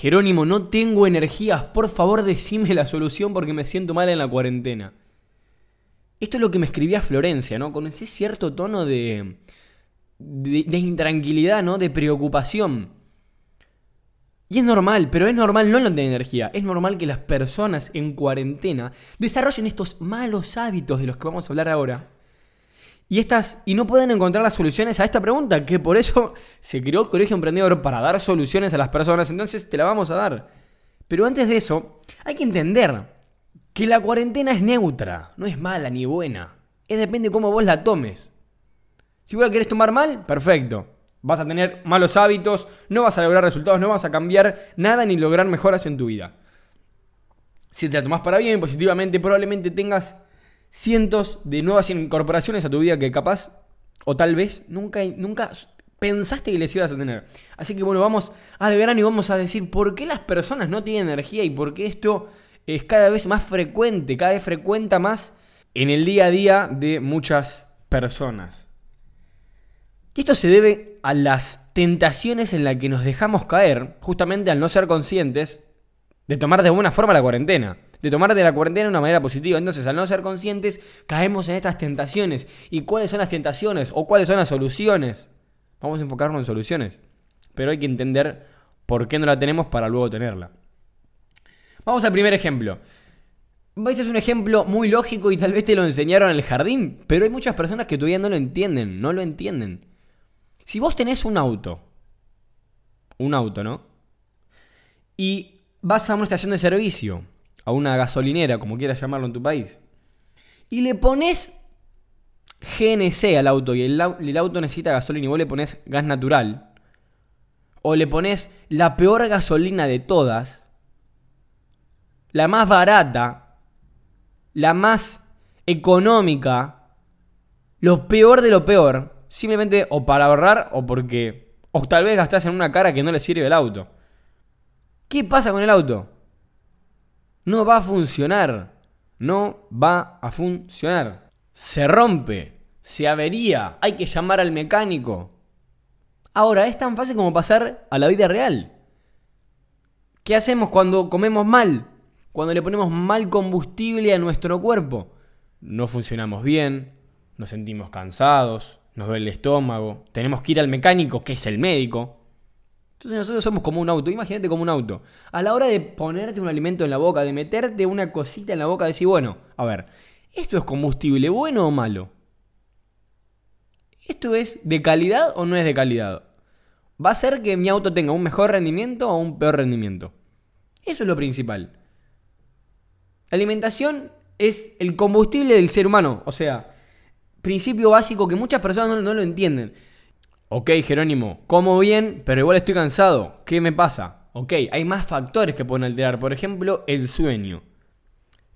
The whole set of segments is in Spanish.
Jerónimo, no tengo energías, por favor decime la solución porque me siento mal en la cuarentena. Esto es lo que me escribía Florencia, ¿no? Con ese cierto tono de, de, intranquilidad, ¿no? De preocupación. Y es normal, pero es normal no no tener energía. Es normal que las personas en cuarentena desarrollen estos malos hábitos de los que vamos a hablar ahora. Y, estas, y no pueden encontrar las soluciones a esta pregunta, que por eso se creó Colegio Emprendedor para dar soluciones a las personas, entonces te la vamos a dar. Pero antes de eso, hay que entender que la cuarentena es neutra, no es mala ni buena. Es depende de cómo vos la tomes. Si vos la querés tomar mal, perfecto. Vas a tener malos hábitos, no vas a lograr resultados, no vas a cambiar nada ni lograr mejoras en tu vida. Si te la tomás para bien, positivamente, probablemente tengas cientos de nuevas incorporaciones a tu vida que capaz, o tal vez, nunca, nunca pensaste que les ibas a tener. Así que bueno, vamos al verano y vamos a decir por qué las personas no tienen energía y por qué esto es cada vez más frecuente, cada vez frecuenta más en el día a día de muchas personas. Y esto se debe a las tentaciones en las que nos dejamos caer, justamente al no ser conscientes de tomar de buena forma la cuarentena, de tomar de la cuarentena de una manera positiva. Entonces, al no ser conscientes, caemos en estas tentaciones. ¿Y cuáles son las tentaciones o cuáles son las soluciones? Vamos a enfocarnos en soluciones, pero hay que entender por qué no la tenemos para luego tenerla. Vamos al primer ejemplo. Este es un ejemplo muy lógico y tal vez te lo enseñaron en el jardín, pero hay muchas personas que todavía no lo entienden, no lo entienden. Si vos tenés un auto, un auto, ¿no? Y vas a una estación de servicio, a una gasolinera, como quieras llamarlo en tu país, y le pones GNC al auto y el, el auto necesita gasolina y vos le pones gas natural, o le pones la peor gasolina de todas, la más barata, la más económica, lo peor de lo peor, Simplemente o para ahorrar o porque... O tal vez gastás en una cara que no le sirve el auto. ¿Qué pasa con el auto? No va a funcionar. No va a funcionar. Se rompe. Se avería. Hay que llamar al mecánico. Ahora, es tan fácil como pasar a la vida real. ¿Qué hacemos cuando comemos mal? Cuando le ponemos mal combustible a nuestro cuerpo. No funcionamos bien, nos sentimos cansados, nos duele el estómago, tenemos que ir al mecánico, que es el médico. Entonces nosotros somos como un auto, imagínate como un auto. A la hora de ponerte un alimento en la boca, de meterte una cosita en la boca, decir, bueno, a ver, ¿esto es combustible bueno o malo? ¿Esto es de calidad o no es de calidad? ¿Va a hacer que mi auto tenga un mejor rendimiento o un peor rendimiento? Eso es lo principal. La alimentación es el combustible del ser humano, o sea, principio básico que muchas personas no, lo entienden. Ok, Jerónimo, como bien, pero igual estoy cansado. ¿Qué me pasa? Ok, hay más factores que pueden alterar. Por ejemplo, el sueño.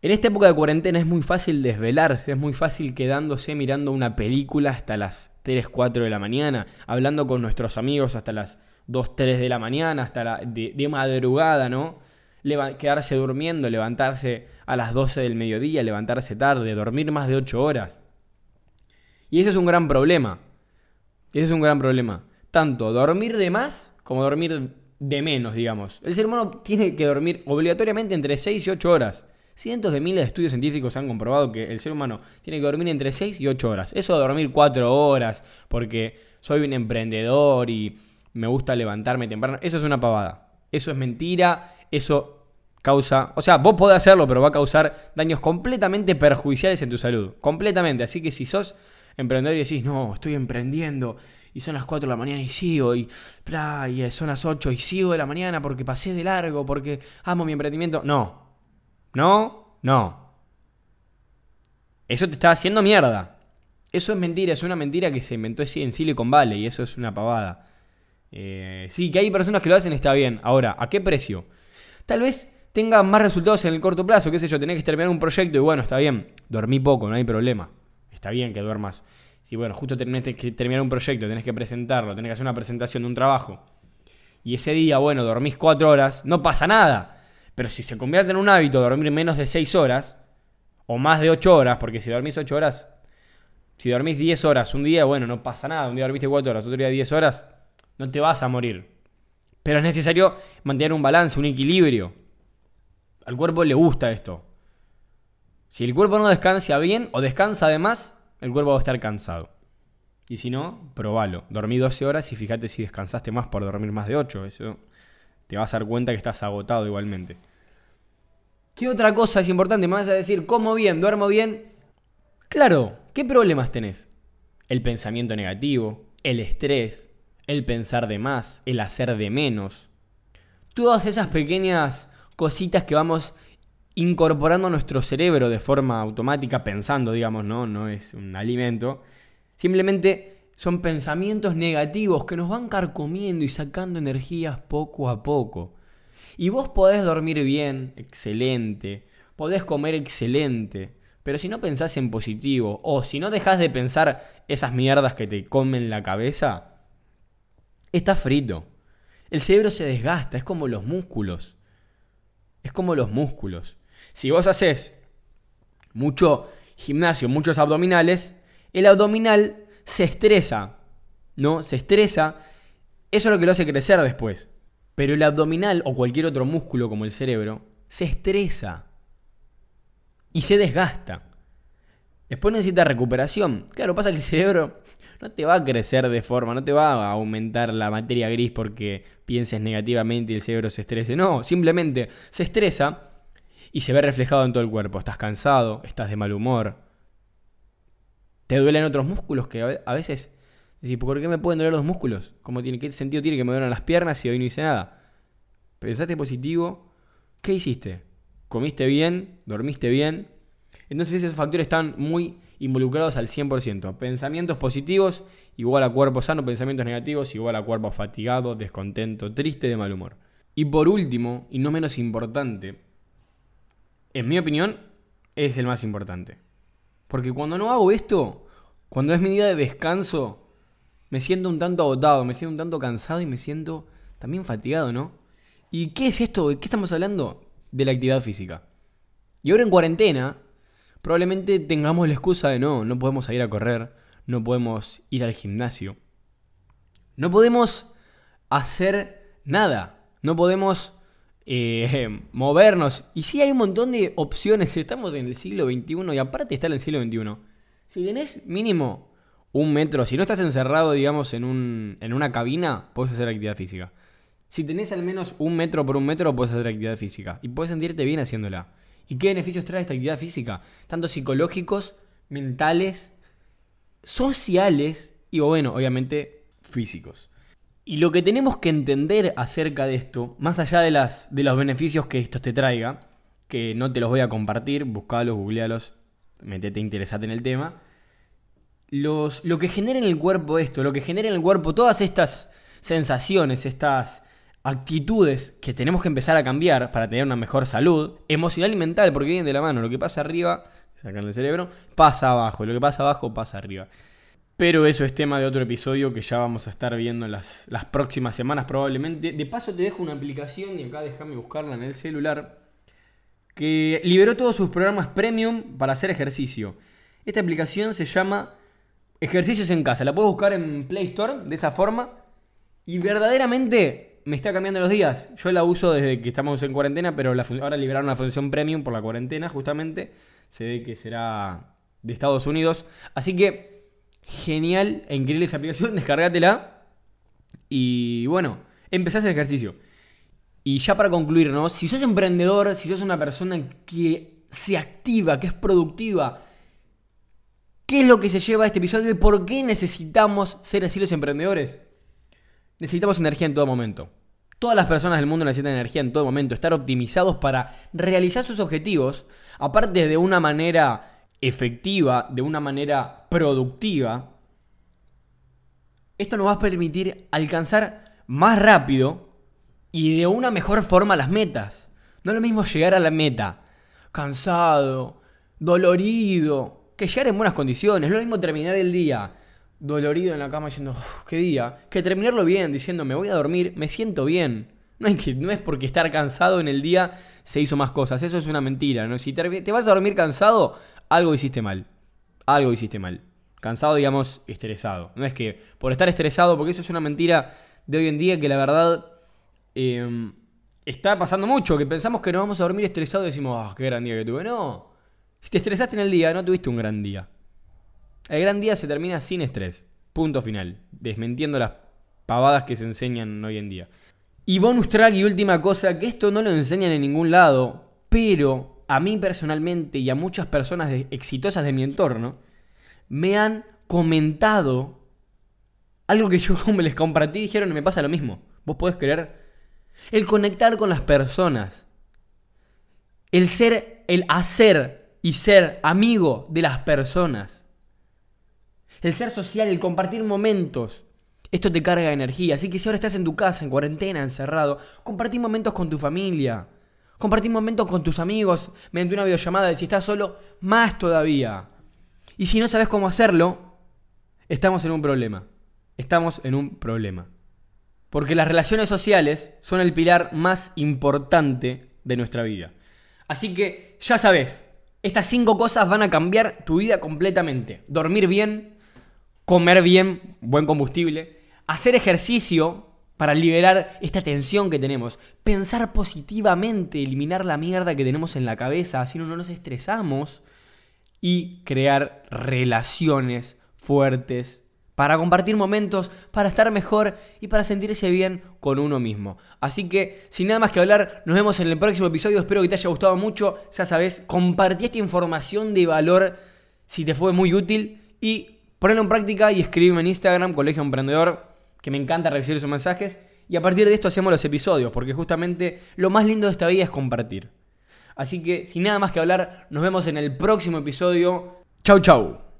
En esta época de cuarentena es muy fácil desvelarse, es muy fácil quedándose mirando una película hasta las 3, 4 de la mañana, hablando con nuestros amigos hasta las 2, 3 de la mañana, hasta la, de, madrugada, ¿no? quedarse durmiendo, levantarse a las 12 del mediodía, levantarse tarde, dormir más de 8 horas. Y eso es un gran problema. Ese es un gran problema. Tanto dormir de más como dormir de menos, digamos. El ser humano tiene que dormir obligatoriamente entre 6 y 8 horas. Cientos de miles de estudios científicos han comprobado que el ser humano tiene que dormir entre 6 y 8 horas. Eso de dormir 4 horas porque soy un emprendedor y me gusta levantarme temprano, eso es una pavada. Eso es mentira, eso causa, o sea, vos podés hacerlo, pero va a causar daños completamente perjudiciales en tu salud, completamente. Así que si sos emprendedor y decís, no, estoy emprendiendo y son las 4 de la mañana y sigo y, y son las 8 y sigo de la mañana porque pasé de largo, porque amo mi emprendimiento. No, no, no. Eso te está haciendo mierda. Eso es mentira, es una mentira que se inventó en Silicon Valley y eso es una pavada. Eh, sí, que hay personas que lo hacen, está bien. Ahora, ¿a qué precio? Tal vez tenga más resultados en el corto plazo, qué sé yo, tenés que terminar un proyecto y bueno, está bien, dormí poco, no hay problema está bien que duermas. Si, bueno, justo tenés que terminar un proyecto, tenés que presentarlo, tenés que hacer una presentación de un trabajo, y ese día, bueno, dormís cuatro horas, no pasa nada. Pero si se convierte en un hábito dormir menos de seis horas, o más de ocho horas, porque si dormís ocho horas, si dormís diez horas un día, bueno, no pasa nada. Un día dormiste cuatro horas, otro día diez horas, no te vas a morir. Pero es necesario mantener un balance, un equilibrio. Al cuerpo le gusta esto. Si el cuerpo no descansa bien o descansa además, el cuerpo va a estar cansado. Y si no, probalo. Dormí 12 horas y fíjate si descansaste más por dormir más de 8. Eso te vas a dar cuenta que estás agotado igualmente. ¿Qué otra cosa es importante? Me vas a decir, ¿como bien? ¿Duermo bien? Claro, ¿qué problemas tenés? El pensamiento negativo, el estrés, el pensar de más, el hacer de menos. Todas esas pequeñas cositas que vamos incorporando nuestro cerebro de forma automática, pensando, digamos, no, no es un alimento. Simplemente son pensamientos negativos que nos van carcomiendo y sacando energías poco a poco. Y vos podés dormir bien, excelente, podés comer excelente, pero si no pensás en positivo, o si no dejás de pensar esas mierdas que te comen la cabeza, estás frito. El cerebro se desgasta, es como los músculos. Es como los músculos. Si vos haces mucho gimnasio, muchos abdominales, el abdominal se estresa, ¿no? Se estresa, eso es lo que lo hace crecer después. Pero el abdominal o cualquier otro músculo como el cerebro se estresa y se desgasta. Después necesita recuperación. Claro, pasa que el cerebro no te va a crecer de forma, no te va a aumentar la materia gris porque pienses negativamente y el cerebro se estrese. No, simplemente se estresa y se ve reflejado en todo el cuerpo. Estás cansado, estás de mal humor. Te duelen otros músculos que a veces decís, ¿por qué me pueden doler los músculos? ¿Cómo tiene, ¿Qué sentido tiene que me duelen las piernas si hoy no hice nada? Pensaste positivo. ¿Qué hiciste? ¿Comiste bien? ¿Dormiste bien? Entonces esos factores están muy involucrados al 100%. Pensamientos positivos igual a cuerpo sano, pensamientos negativos igual a cuerpo fatigado, descontento, triste, de mal humor. Y por último, y no menos importante, en mi opinión, es el más importante. Porque cuando no hago esto, cuando es mi día de descanso, me siento un tanto agotado, me siento un tanto cansado y me siento también fatigado, ¿no? ¿Y qué es esto? ¿De qué estamos hablando? De la actividad física. Y ahora en cuarentena, probablemente tengamos la excusa de no, no podemos ir a correr, no podemos ir al gimnasio. No podemos hacer nada. No podemos eh, movernos. Y sí hay un montón de opciones. Estamos en el siglo XXI y aparte está en el siglo XXI. Si tenés mínimo un metro, si no estás encerrado, digamos, en, un, en una cabina, puedes hacer actividad física. Si tenés al menos un metro por un metro, puedes hacer actividad física. Y puedes sentirte bien haciéndola. ¿Y qué beneficios trae esta actividad física? Tanto psicológicos, mentales, sociales y, bueno, obviamente físicos. Y lo que tenemos que entender acerca de esto, más allá de, las, de los beneficios que esto te traiga, que no te los voy a compartir, buscalos, googlealos, metete, interesate en el tema. Los, lo que genera en el cuerpo esto, lo que genera en el cuerpo todas estas sensaciones, estas actitudes que tenemos que empezar a cambiar para tener una mejor salud, emocional y mental, porque vienen de la mano. Lo que pasa arriba, sacan el cerebro, pasa abajo. Lo que pasa abajo, pasa arriba. Pero eso es tema de otro episodio que ya vamos a estar viendo las, las próximas semanas probablemente. De paso te dejo una aplicación, y acá déjame buscarla en el celular, que liberó todos sus programas premium para hacer ejercicio. Esta aplicación se llama Ejercicios en Casa. La puedes buscar en Play Store de esa forma. Y verdaderamente me está cambiando los días. Yo la uso desde que estamos en cuarentena, pero ahora liberaron una función premium por la cuarentena, justamente. Se ve que será de Estados Unidos. Así que, genial e increíble esa aplicación. Descargátela. Y bueno, empezás el ejercicio. Y ya para concluir, ¿no? Si sos emprendedor, si sos una persona que se activa, que es productiva, ¿qué es lo que se lleva a este episodio y por qué necesitamos ser así los emprendedores? necesitamos energía en todo momento. Todas las personas del mundo necesitan energía en todo momento, estar optimizados para realizar sus objetivos, aparte de una manera efectiva, de una manera productiva. Esto nos va a permitir alcanzar más rápido y de una mejor forma las metas. No es lo mismo llegar a la meta cansado, dolorido, que llegar en buenas condiciones. No es lo mismo terminar el día dolorido en la cama diciendo, qué día, que terminarlo bien, diciendo, me voy a dormir, me siento bien. No, hay que, no es porque estar cansado en el día se hizo más cosas, eso es una mentira. ¿no? Si te vas a dormir cansado, algo hiciste mal. Algo hiciste mal. Cansado, digamos, estresado. No es que por estar estresado, porque eso es una mentira de hoy en día que la verdad em, está pasando mucho, que pensamos que nos vamos a dormir estresados y decimos, ah, qué gran día que tuve. No, si te estresaste en el día, no tuviste un gran día. El gran día se termina sin estrés. Punto final. Desmentiendo las pavadas que se enseñan hoy en día. Y bonus track y última cosa, que esto no lo enseñan en ningún lado, pero a mí personalmente y a muchas personas exitosas de mi entorno, me han comentado algo que yo como les compartí dijeron me pasa lo mismo. ¿Vos podés creer? El conectar con las personas. El ser, el hacer y ser amigo de las personas. El ser social, el compartir momentos. Esto te carga energía. Así que si ahora estás en tu casa, en cuarentena, encerrado, compartí momentos con tu familia. Compartí momentos con tus amigos mediante una videollamada. Y si estás solo, más todavía. Y si no sabes cómo hacerlo, estamos en un problema. Estamos en un problema. Porque las relaciones sociales son el pilar más importante de nuestra vida. Así que ya sabes, estas cinco cosas van a cambiar tu vida completamente. Dormir bien, comer bien, buen combustible, hacer ejercicio para liberar esta tensión que tenemos, pensar positivamente, eliminar la mierda que tenemos en la cabeza, así no nos estresamos y crear relaciones fuertes para compartir momentos, para estar mejor y para sentirse bien con uno mismo. Así que, sin nada más que hablar, nos vemos en el próximo episodio. Espero que te haya gustado mucho. Ya sabes, compartí esta información de valor si te fue muy útil y ponelo en práctica y escríbeme en Instagram, Colegio Emprendedor, que me encanta recibir sus mensajes. Y a partir de esto hacemos los episodios, porque justamente lo más lindo de esta vida es compartir. Así que, sin nada más que hablar, nos vemos en el próximo episodio. Chau, chau.